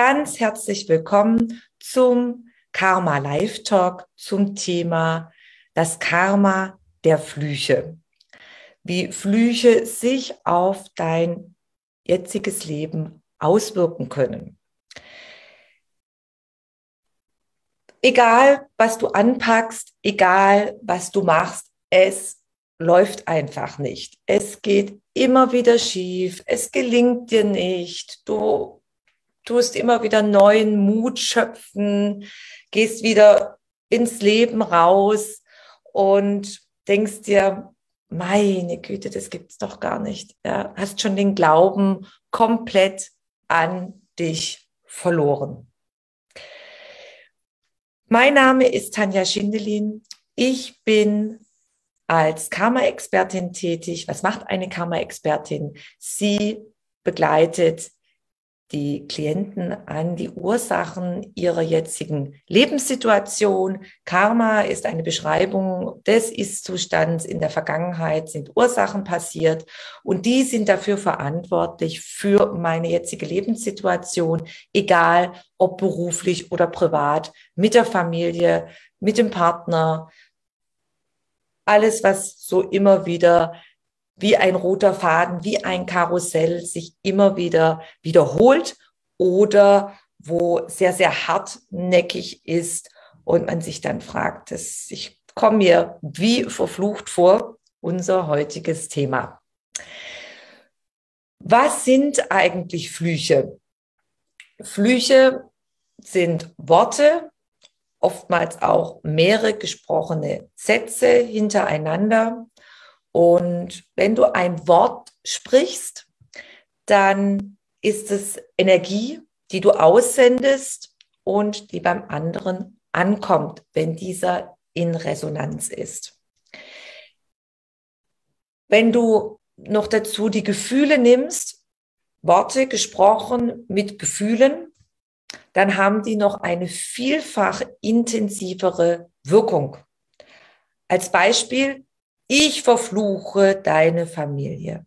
Ganz herzlich willkommen zum Karma Live Talk zum Thema das Karma der Flüche. Wie Flüche sich auf dein jetziges Leben auswirken können. egal was du anpackst, egal was du machst, es läuft einfach nicht. Es geht immer wieder schief, es gelingt dir nicht, du tust immer wieder neuen Mut schöpfen, gehst wieder ins Leben raus und denkst dir, meine Güte, das gibt's doch gar nicht. Ja, hast schon den Glauben komplett an dich verloren. Mein Name ist Tanja Schindelin. Ich bin als Karma-Expertin tätig. Was macht eine Karma-Expertin? Sie begleitet die Klienten an die Ursachen ihrer jetzigen Lebenssituation. Karma ist eine Beschreibung des Ist-Zustands. In der Vergangenheit sind Ursachen passiert und die sind dafür verantwortlich für meine jetzige Lebenssituation, egal ob beruflich oder privat, mit der Familie, mit dem Partner. Alles, was so immer wieder wie ein roter Faden, wie ein Karussell sich immer wieder wiederholt oder wo sehr, sehr hartnäckig ist und man sich dann fragt, dass ich komme mir wie verflucht vor, unser heutiges Thema. Was sind eigentlich Flüche? Flüche sind Worte, oftmals auch mehrere gesprochene Sätze hintereinander, und wenn du ein Wort sprichst, dann ist es Energie, die du aussendest und die beim anderen ankommt, wenn dieser in Resonanz ist. Wenn du noch dazu die Gefühle nimmst, Worte gesprochen mit Gefühlen, dann haben die noch eine vielfach intensivere Wirkung. Als Beispiel, ich verfluche deine Familie.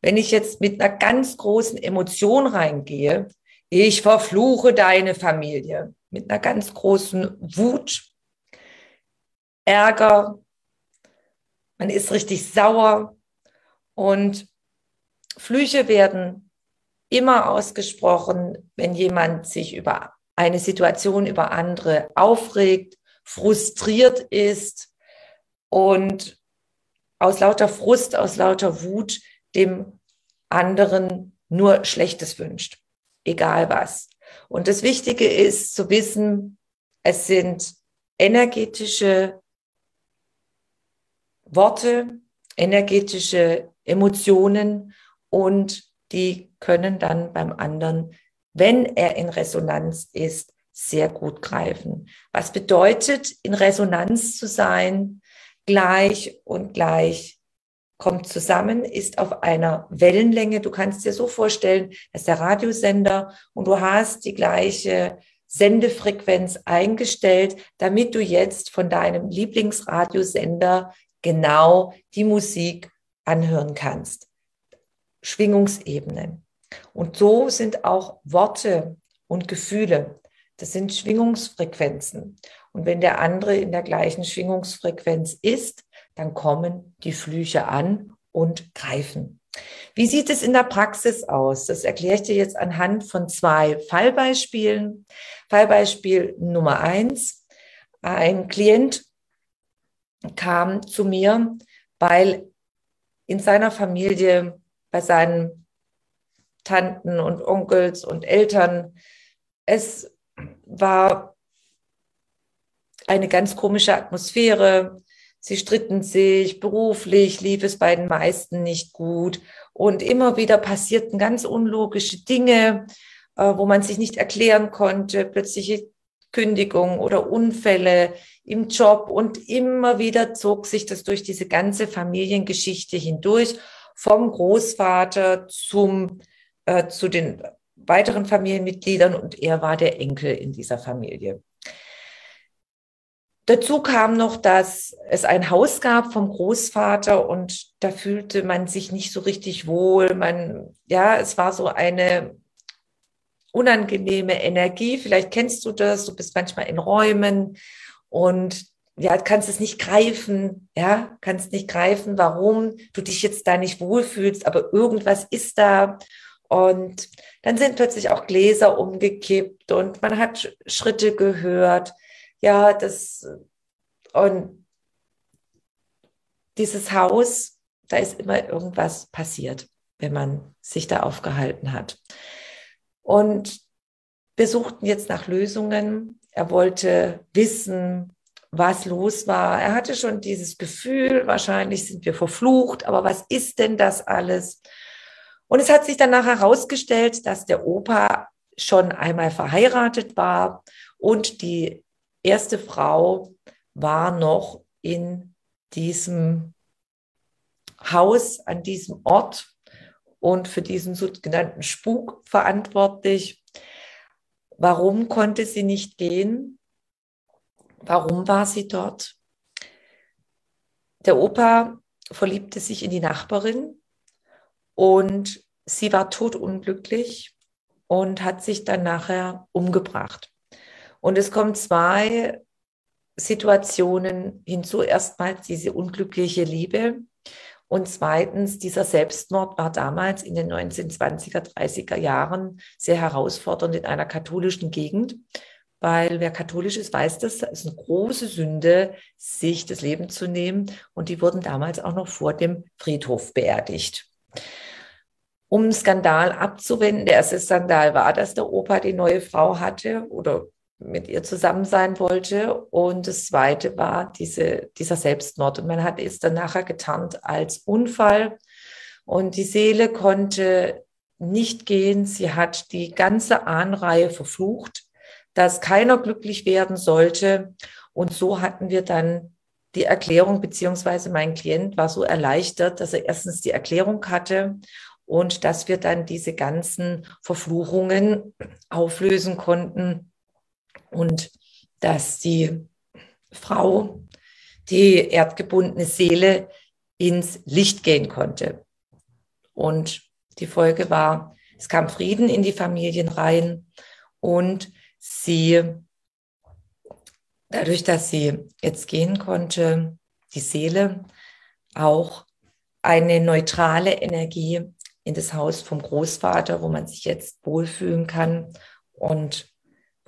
Wenn ich jetzt mit einer ganz großen Emotion reingehe, ich verfluche deine Familie, mit einer ganz großen Wut, Ärger, man ist richtig sauer. Und Flüche werden immer ausgesprochen, wenn jemand sich über eine Situation, über andere aufregt, frustriert ist, und aus lauter Frust, aus lauter Wut dem anderen nur Schlechtes wünscht, egal was. Und das Wichtige ist zu wissen, es sind energetische Worte, energetische Emotionen und die können dann beim anderen, wenn er in Resonanz ist, sehr gut greifen. Was bedeutet, in Resonanz zu sein? Gleich und gleich kommt zusammen, ist auf einer Wellenlänge. Du kannst dir so vorstellen, dass der Radiosender und du hast die gleiche Sendefrequenz eingestellt, damit du jetzt von deinem Lieblingsradiosender genau die Musik anhören kannst. Schwingungsebenen. Und so sind auch Worte und Gefühle. Das sind Schwingungsfrequenzen. Und wenn der andere in der gleichen Schwingungsfrequenz ist, dann kommen die Flüche an und greifen. Wie sieht es in der Praxis aus? Das erkläre ich dir jetzt anhand von zwei Fallbeispielen. Fallbeispiel Nummer eins. Ein Klient kam zu mir, weil in seiner Familie, bei seinen Tanten und Onkels und Eltern, es war eine ganz komische Atmosphäre. Sie stritten sich, beruflich lief es bei den meisten nicht gut. Und immer wieder passierten ganz unlogische Dinge, äh, wo man sich nicht erklären konnte, plötzliche Kündigungen oder Unfälle im Job. Und immer wieder zog sich das durch diese ganze Familiengeschichte hindurch, vom Großvater zum, äh, zu den weiteren Familienmitgliedern. Und er war der Enkel in dieser Familie. Dazu kam noch, dass es ein Haus gab vom Großvater und da fühlte man sich nicht so richtig wohl. Man, ja, es war so eine unangenehme Energie. Vielleicht kennst du das. Du bist manchmal in Räumen und ja, kannst es nicht greifen, ja, kannst nicht greifen, warum du dich jetzt da nicht wohlfühlst, aber irgendwas ist da. Und dann sind plötzlich auch Gläser umgekippt und man hat Schritte gehört ja, das und dieses Haus, da ist immer irgendwas passiert, wenn man sich da aufgehalten hat. Und wir suchten jetzt nach Lösungen. Er wollte wissen, was los war. Er hatte schon dieses Gefühl, wahrscheinlich sind wir verflucht, aber was ist denn das alles? Und es hat sich danach herausgestellt, dass der Opa schon einmal verheiratet war und die erste Frau war noch in diesem Haus, an diesem Ort und für diesen sogenannten Spuk verantwortlich. Warum konnte sie nicht gehen? Warum war sie dort? Der Opa verliebte sich in die Nachbarin und sie war totunglücklich und hat sich dann nachher umgebracht. Und es kommen zwei Situationen hinzu. Erstmals diese unglückliche Liebe und zweitens, dieser Selbstmord war damals in den 1920er, 30er Jahren sehr herausfordernd in einer katholischen Gegend, weil wer katholisch ist, weiß das, es ist eine große Sünde, sich das Leben zu nehmen. Und die wurden damals auch noch vor dem Friedhof beerdigt. Um Skandal abzuwenden, der erste Skandal war, dass der Opa die neue Frau hatte oder mit ihr zusammen sein wollte. Und das zweite war diese, dieser Selbstmord. Und man hat es dann nachher getarnt als Unfall. Und die Seele konnte nicht gehen. Sie hat die ganze Ahnreihe verflucht, dass keiner glücklich werden sollte. Und so hatten wir dann die Erklärung, beziehungsweise mein Klient war so erleichtert, dass er erstens die Erklärung hatte und dass wir dann diese ganzen Verfluchungen auflösen konnten und dass die Frau, die erdgebundene Seele, ins Licht gehen konnte. Und die Folge war, es kam Frieden in die Familien rein und sie, dadurch, dass sie jetzt gehen konnte, die Seele auch eine neutrale Energie in das Haus vom Großvater, wo man sich jetzt wohlfühlen kann und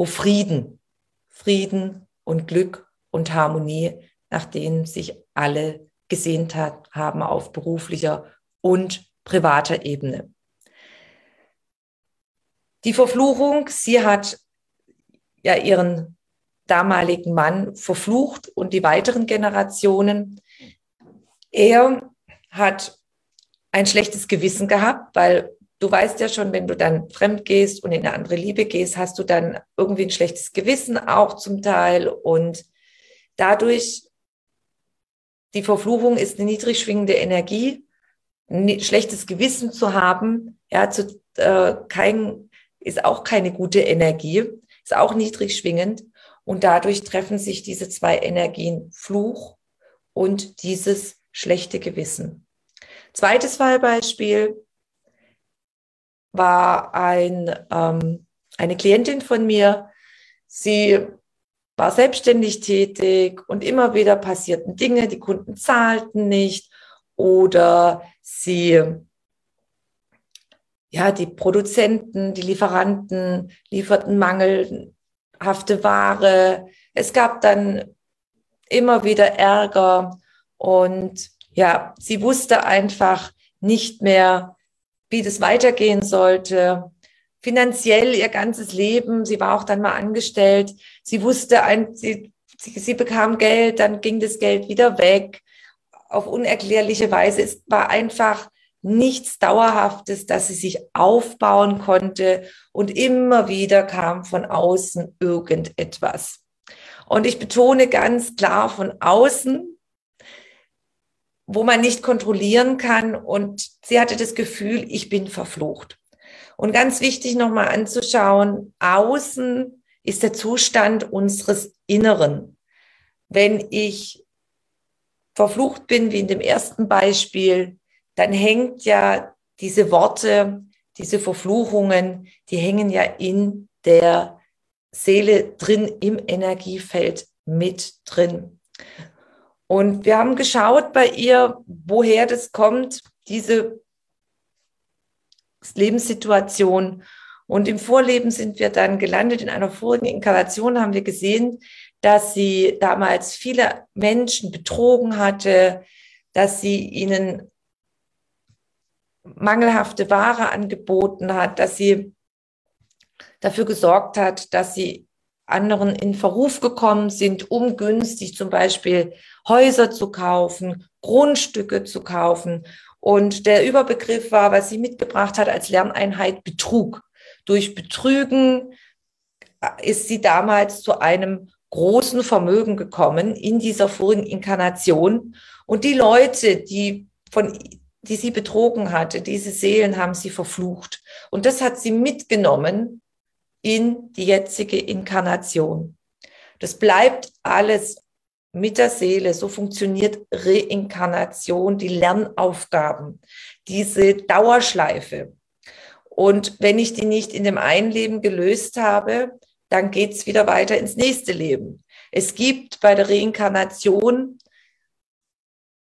wo Frieden, Frieden und Glück und Harmonie, nach denen sich alle gesehnt hat, haben auf beruflicher und privater Ebene. Die Verfluchung, sie hat ja ihren damaligen Mann verflucht und die weiteren Generationen. Er hat ein schlechtes Gewissen gehabt, weil du weißt ja schon, wenn du dann fremd gehst und in eine andere Liebe gehst, hast du dann irgendwie ein schlechtes Gewissen auch zum Teil und dadurch die Verfluchung ist eine niedrig schwingende Energie, ein schlechtes Gewissen zu haben, ja, zu, äh, kein, ist auch keine gute Energie, ist auch niedrig schwingend und dadurch treffen sich diese zwei Energien Fluch und dieses schlechte Gewissen. Zweites Fallbeispiel, war ein, ähm, eine Klientin von mir. Sie war selbstständig tätig und immer wieder passierten Dinge, die Kunden zahlten nicht oder sie, ja, die Produzenten, die Lieferanten lieferten mangelhafte Ware. Es gab dann immer wieder Ärger und ja, sie wusste einfach nicht mehr, wie das weitergehen sollte. Finanziell ihr ganzes Leben. Sie war auch dann mal angestellt. Sie wusste, ein, sie sie, sie bekam Geld, dann ging das Geld wieder weg auf unerklärliche Weise. Es war einfach nichts Dauerhaftes, dass sie sich aufbauen konnte und immer wieder kam von außen irgendetwas. Und ich betone ganz klar von außen, wo man nicht kontrollieren kann. Und sie hatte das Gefühl, ich bin verflucht. Und ganz wichtig nochmal anzuschauen, außen ist der Zustand unseres Inneren. Wenn ich verflucht bin, wie in dem ersten Beispiel, dann hängt ja diese Worte, diese Verfluchungen, die hängen ja in der Seele drin, im Energiefeld mit drin. Und wir haben geschaut bei ihr, woher das kommt, diese Lebenssituation. Und im Vorleben sind wir dann gelandet. In einer vorigen Inkarnation haben wir gesehen, dass sie damals viele Menschen betrogen hatte, dass sie ihnen mangelhafte Ware angeboten hat, dass sie dafür gesorgt hat, dass sie anderen in Verruf gekommen sind, um günstig zum Beispiel Häuser zu kaufen, Grundstücke zu kaufen. Und der Überbegriff war, was sie mitgebracht hat als Lerneinheit, Betrug. Durch Betrügen ist sie damals zu einem großen Vermögen gekommen in dieser vorigen Inkarnation. Und die Leute, die von die sie betrogen hatte, diese Seelen haben sie verflucht. Und das hat sie mitgenommen in die jetzige Inkarnation. Das bleibt alles mit der Seele. So funktioniert Reinkarnation, die Lernaufgaben, diese Dauerschleife. Und wenn ich die nicht in dem einen Leben gelöst habe, dann geht's wieder weiter ins nächste Leben. Es gibt bei der Reinkarnation,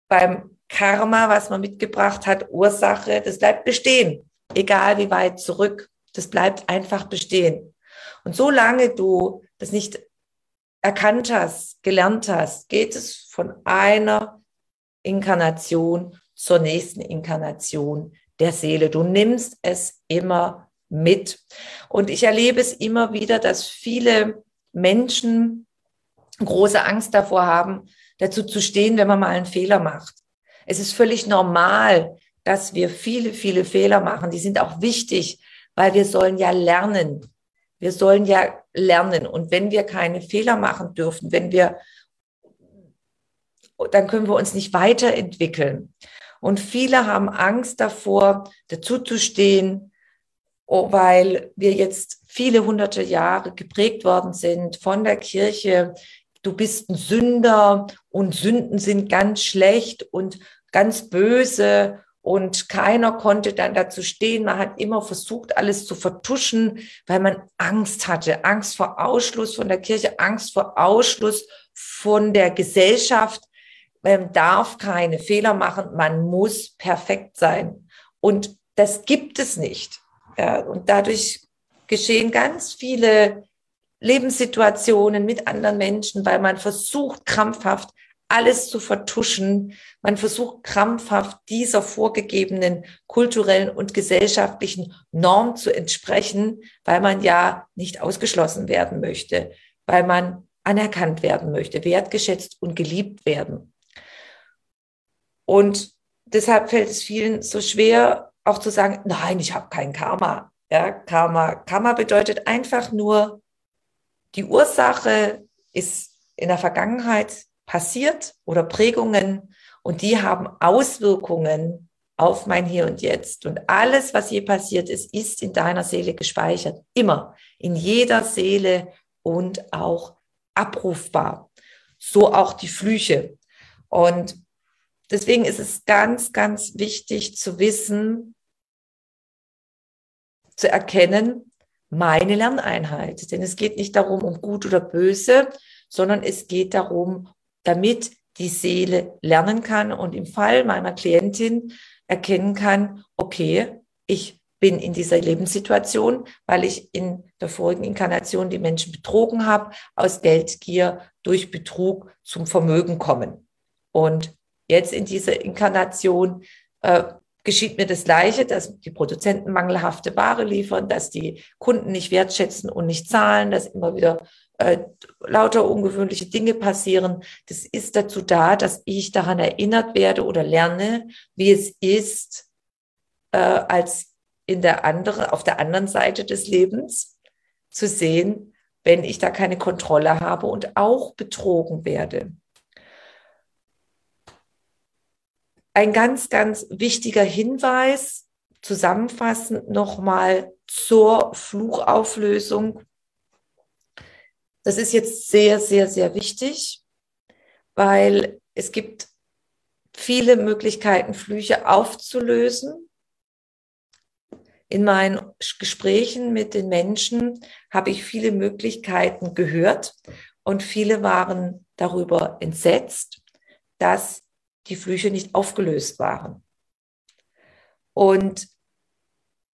beim Karma, was man mitgebracht hat, Ursache, das bleibt bestehen, egal wie weit zurück. Das bleibt einfach bestehen. Und solange du das nicht erkannt hast, gelernt hast, geht es von einer Inkarnation zur nächsten Inkarnation der Seele. Du nimmst es immer mit. Und ich erlebe es immer wieder, dass viele Menschen große Angst davor haben, dazu zu stehen, wenn man mal einen Fehler macht. Es ist völlig normal, dass wir viele, viele Fehler machen. Die sind auch wichtig, weil wir sollen ja lernen. Wir sollen ja lernen. Und wenn wir keine Fehler machen dürfen, wenn wir, dann können wir uns nicht weiterentwickeln. Und viele haben Angst davor, dazuzustehen, oh, weil wir jetzt viele hunderte Jahre geprägt worden sind von der Kirche. Du bist ein Sünder und Sünden sind ganz schlecht und ganz böse und keiner konnte dann dazu stehen. Man hat immer versucht, alles zu vertuschen, weil man Angst hatte. Angst vor Ausschluss von der Kirche, Angst vor Ausschluss von der Gesellschaft. Man darf keine Fehler machen, man muss perfekt sein. Und das gibt es nicht. Ja, und dadurch geschehen ganz viele Lebenssituationen mit anderen Menschen, weil man versucht, krampfhaft alles zu vertuschen. Man versucht krampfhaft dieser vorgegebenen kulturellen und gesellschaftlichen Norm zu entsprechen, weil man ja nicht ausgeschlossen werden möchte, weil man anerkannt werden möchte, wertgeschätzt und geliebt werden. Und deshalb fällt es vielen so schwer, auch zu sagen, nein, ich habe kein Karma. Ja, Karma. Karma bedeutet einfach nur, die Ursache ist in der Vergangenheit passiert oder Prägungen und die haben Auswirkungen auf mein Hier und Jetzt. Und alles, was je passiert ist, ist in deiner Seele gespeichert. Immer. In jeder Seele und auch abrufbar. So auch die Flüche. Und deswegen ist es ganz, ganz wichtig zu wissen, zu erkennen, meine Lerneinheit. Denn es geht nicht darum, um gut oder böse, sondern es geht darum, damit die Seele lernen kann und im Fall meiner Klientin erkennen kann, okay, ich bin in dieser Lebenssituation, weil ich in der vorigen Inkarnation die Menschen betrogen habe, aus Geldgier durch Betrug zum Vermögen kommen. Und jetzt in dieser Inkarnation äh, geschieht mir das Gleiche, dass die Produzenten mangelhafte Ware liefern, dass die Kunden nicht wertschätzen und nicht zahlen, dass immer wieder äh, lauter ungewöhnliche Dinge passieren. Das ist dazu da, dass ich daran erinnert werde oder lerne, wie es ist, äh, als in der andere, auf der anderen Seite des Lebens zu sehen, wenn ich da keine Kontrolle habe und auch betrogen werde. Ein ganz, ganz wichtiger Hinweis, zusammenfassend nochmal zur Fluchauflösung. Das ist jetzt sehr, sehr, sehr wichtig, weil es gibt viele Möglichkeiten, Flüche aufzulösen. In meinen Gesprächen mit den Menschen habe ich viele Möglichkeiten gehört und viele waren darüber entsetzt, dass die Flüche nicht aufgelöst waren. Und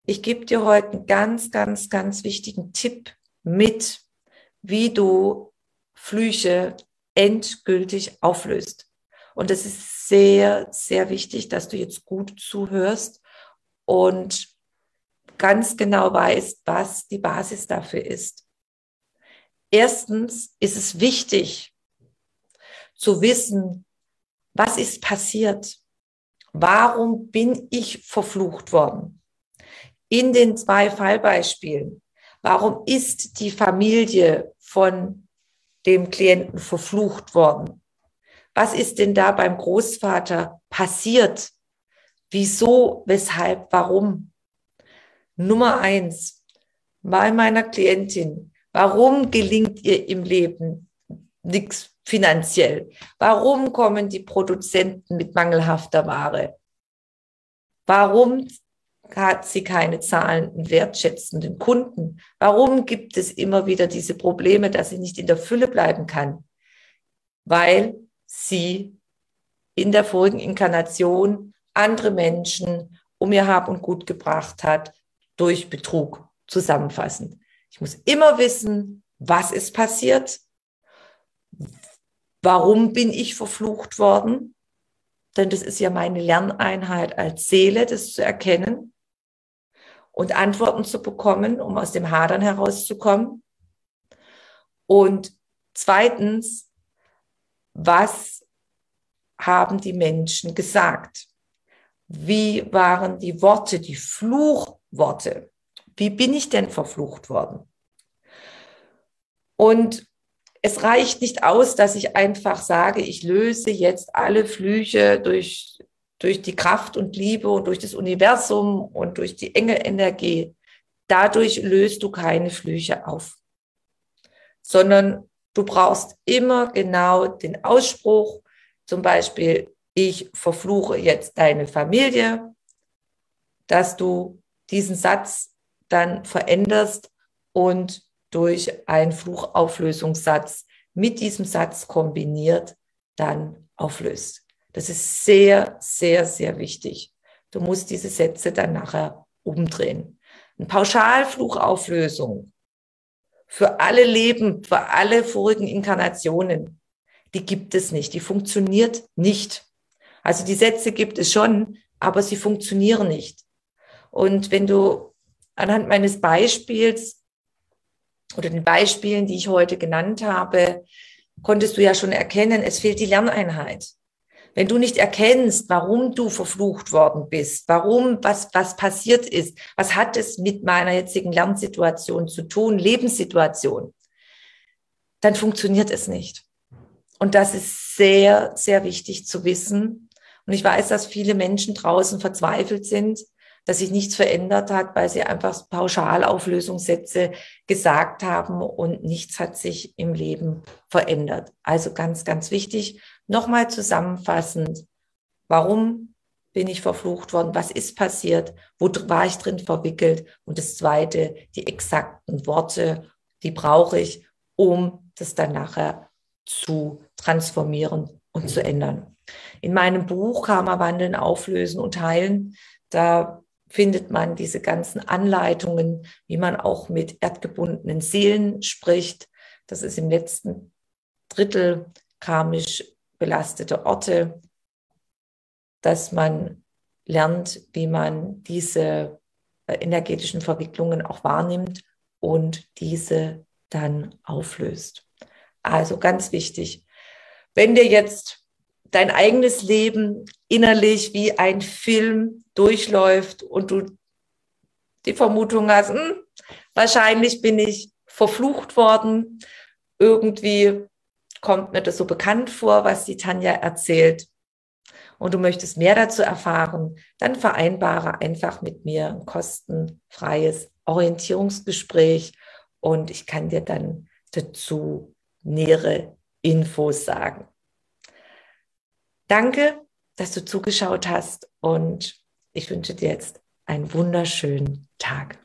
ich gebe dir heute einen ganz, ganz, ganz wichtigen Tipp mit, wie du Flüche endgültig auflöst. Und es ist sehr, sehr wichtig, dass du jetzt gut zuhörst und ganz genau weißt, was die Basis dafür ist. Erstens ist es wichtig zu wissen, was ist passiert. Warum bin ich verflucht worden? In den zwei Fallbeispielen. Warum ist die Familie von dem Klienten verflucht worden? Was ist denn da beim Großvater passiert? Wieso, weshalb, warum? Nummer eins, bei meiner Klientin, warum gelingt ihr im Leben nichts finanziell? Warum kommen die Produzenten mit mangelhafter Ware? Warum hat sie keine zahlenden, wertschätzenden Kunden? Warum gibt es immer wieder diese Probleme, dass sie nicht in der Fülle bleiben kann? Weil sie in der vorigen Inkarnation andere Menschen um ihr Hab und Gut gebracht hat durch Betrug. Zusammenfassend. Ich muss immer wissen, was ist passiert, Warum bin ich verflucht worden? Denn das ist ja meine Lerneinheit als Seele, das zu erkennen und Antworten zu bekommen, um aus dem Hadern herauszukommen. Und zweitens, was haben die Menschen gesagt? Wie waren die Worte, die Fluchworte? Wie bin ich denn verflucht worden? Und es reicht nicht aus, dass ich einfach sage, ich löse jetzt alle Flüche durch, durch die Kraft und Liebe und durch das Universum und durch die enge Energie. Dadurch löst du keine Flüche auf, sondern du brauchst immer genau den Ausspruch, zum Beispiel, ich verfluche jetzt deine Familie, dass du diesen Satz dann veränderst und durch einen Fluchauflösungssatz mit diesem Satz kombiniert dann auflöst. Das ist sehr, sehr, sehr wichtig. Du musst diese Sätze dann nachher umdrehen. Eine Pauschalfluchauflösung für alle Leben, für alle vorigen Inkarnationen, die gibt es nicht. Die funktioniert nicht. Also die Sätze gibt es schon, aber sie funktionieren nicht. Und wenn du anhand meines Beispiels oder den Beispielen, die ich heute genannt habe, konntest du ja schon erkennen, es fehlt die Lerneinheit. Wenn du nicht erkennst, warum du verflucht worden bist, warum, was, was passiert ist, was hat es mit meiner jetzigen Lernsituation zu tun, Lebenssituation, dann funktioniert es nicht. Und das ist sehr, sehr wichtig zu wissen. Und ich weiß, dass viele Menschen draußen verzweifelt sind, dass sich nichts verändert hat, weil sie einfach Pauschalauflösungssätze gesagt haben und nichts hat sich im Leben verändert. Also ganz, ganz wichtig. Nochmal zusammenfassend. Warum bin ich verflucht worden? Was ist passiert? Wo war ich drin verwickelt? Und das zweite, die exakten Worte, die brauche ich, um das dann nachher zu transformieren und zu ändern. In meinem Buch Karma wandeln, auflösen und heilen, da findet man diese ganzen Anleitungen, wie man auch mit erdgebundenen Seelen spricht. Das ist im letzten Drittel karmisch belastete Orte, dass man lernt, wie man diese äh, energetischen Verwicklungen auch wahrnimmt und diese dann auflöst. Also ganz wichtig, wenn dir jetzt dein eigenes Leben innerlich wie ein Film durchläuft und du die Vermutung hast, hm, wahrscheinlich bin ich verflucht worden, irgendwie kommt mir das so bekannt vor, was die Tanja erzählt, und du möchtest mehr dazu erfahren, dann vereinbare einfach mit mir ein kostenfreies Orientierungsgespräch und ich kann dir dann dazu nähere Infos sagen. Danke, dass du zugeschaut hast und ich wünsche dir jetzt einen wunderschönen Tag.